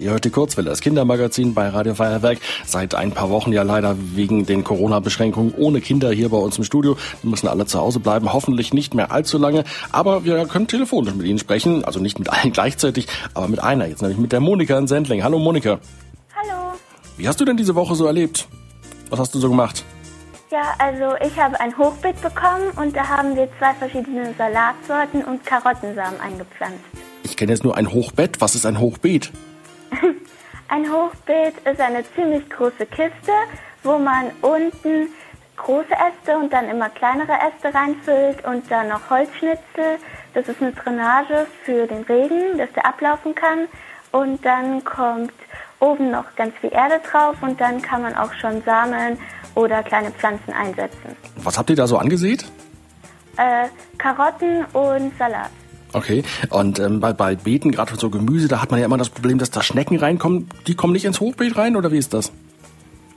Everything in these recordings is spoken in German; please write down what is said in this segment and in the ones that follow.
Ihr hört die Kurzwelle, das Kindermagazin bei Radio Feuerwerk. Seit ein paar Wochen ja leider wegen den Corona-Beschränkungen ohne Kinder hier bei uns im Studio. Wir müssen alle zu Hause bleiben, hoffentlich nicht mehr allzu lange. Aber wir können telefonisch mit Ihnen sprechen. Also nicht mit allen gleichzeitig, aber mit einer jetzt, nämlich mit der Monika in Sendling. Hallo Monika. Hallo. Wie hast du denn diese Woche so erlebt? Was hast du so gemacht? Ja, also ich habe ein Hochbeet bekommen und da haben wir zwei verschiedene Salatsorten und Karottensamen eingepflanzt. Ich kenne jetzt nur ein Hochbett. Was ist ein Hochbeet? Ein Hochbeet ist eine ziemlich große Kiste, wo man unten große Äste und dann immer kleinere Äste reinfüllt und dann noch Holzschnitzel. Das ist eine Drainage für den Regen, dass der ablaufen kann. Und dann kommt oben noch ganz viel Erde drauf und dann kann man auch schon Samen oder kleine Pflanzen einsetzen. Was habt ihr da so angesät? Äh, Karotten und Salat. Okay, und ähm, bei, bei Beeten, gerade für so Gemüse, da hat man ja immer das Problem, dass da Schnecken reinkommen. Die kommen nicht ins Hochbeet rein oder wie ist das?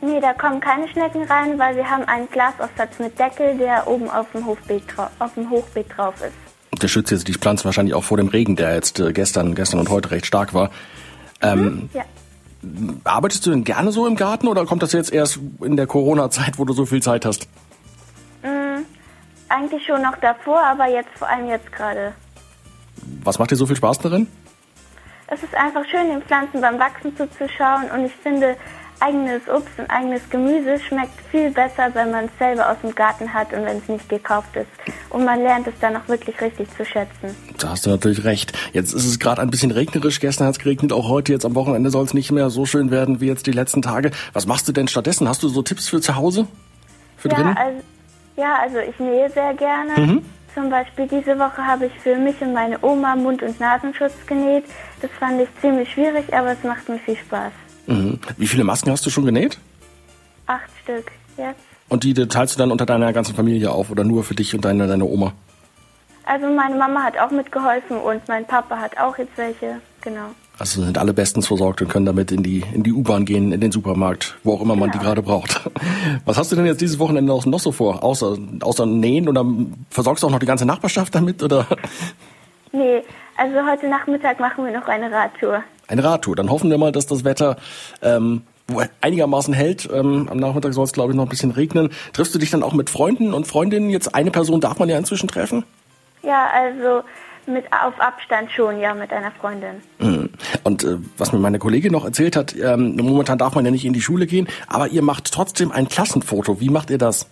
Nee, da kommen keine Schnecken rein, weil wir haben einen Glasaufsatz mit Deckel, der oben auf dem Hochbeet, auf dem Hochbeet drauf ist. Der schützt jetzt die Pflanzen wahrscheinlich auch vor dem Regen, der jetzt äh, gestern, gestern und heute recht stark war. Ähm, Mhm, ja. Arbeitest du denn gerne so im Garten oder kommt das jetzt erst in der Corona-Zeit, wo du so viel Zeit hast? Mm, eigentlich schon noch davor, aber jetzt vor allem jetzt gerade. Was macht dir so viel Spaß darin? Es ist einfach schön, den Pflanzen beim Wachsen zuzuschauen und ich finde, eigenes Obst und eigenes Gemüse schmeckt viel besser, wenn man es selber aus dem Garten hat und wenn es nicht gekauft ist. Und man lernt es dann auch wirklich richtig zu schätzen. Da hast du natürlich recht. Jetzt ist es gerade ein bisschen regnerisch. Gestern hat es geregnet. Auch heute jetzt am Wochenende soll es nicht mehr so schön werden wie jetzt die letzten Tage. Was machst du denn stattdessen? Hast du so Tipps für zu Hause? Für Ja drinnen? also, ja, also ich nähe sehr gerne. Mhm. Zum Beispiel diese Woche habe ich für mich und meine Oma Mund- und Nasenschutz genäht. Das fand ich ziemlich schwierig, aber es macht mir viel Spaß. Mhm. Wie viele Masken hast du schon genäht? Acht Stück jetzt. Und die teilst du dann unter deiner ganzen Familie auf oder nur für dich und deine, deine Oma? Also meine Mama hat auch mitgeholfen und mein Papa hat auch jetzt welche. Genau. Also sind alle bestens versorgt und können damit in die, in die U-Bahn gehen, in den Supermarkt, wo auch immer man die Genau. gerade braucht. Was hast du denn jetzt dieses Wochenende noch so vor? Außer, außer nähen oder versorgst du auch noch die ganze Nachbarschaft damit oder Nee, also heute Nachmittag machen wir noch eine Radtour. eine Radtour? Dann hoffen wir mal, dass das Wetter ähm, einigermaßen hält. Ähm, am Nachmittag soll es, glaube ich, noch ein bisschen regnen. Triffst du dich dann auch mit Freunden und Freundinnen? Jetzt eine Person darf man ja inzwischen treffen. Ja, also mit auf Abstand schon, ja, mit einer Freundin. Mhm. Und äh, was mir meine Kollegin noch erzählt hat, ähm, momentan darf man ja nicht in die Schule gehen, aber ihr macht trotzdem ein Klassenfoto. Wie macht ihr das?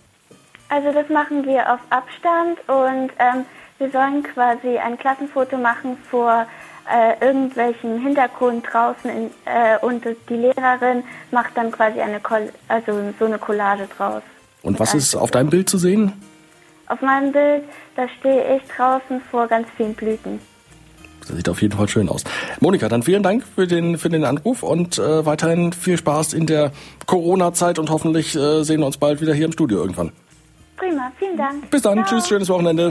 Also das machen wir auf Abstand und ähm, wir sollen quasi ein Klassenfoto machen vor äh, irgendwelchen Hintergrund draußen in, äh, und die Lehrerin macht dann quasi eine Col also so eine Collage draus. Und was ist auf deinem Bild zu sehen? Auf meinem Bild, da stehe ich draußen vor ganz vielen Blüten. Das sieht auf jeden Fall schön aus. Monika, dann vielen Dank für den, für den Anruf und äh, weiterhin viel Spaß in der Corona-Zeit und hoffentlich äh, sehen wir uns bald wieder hier im Studio irgendwann. Prima, vielen Dank. Bis dann, Ciao. tschüss, schönes Wochenende.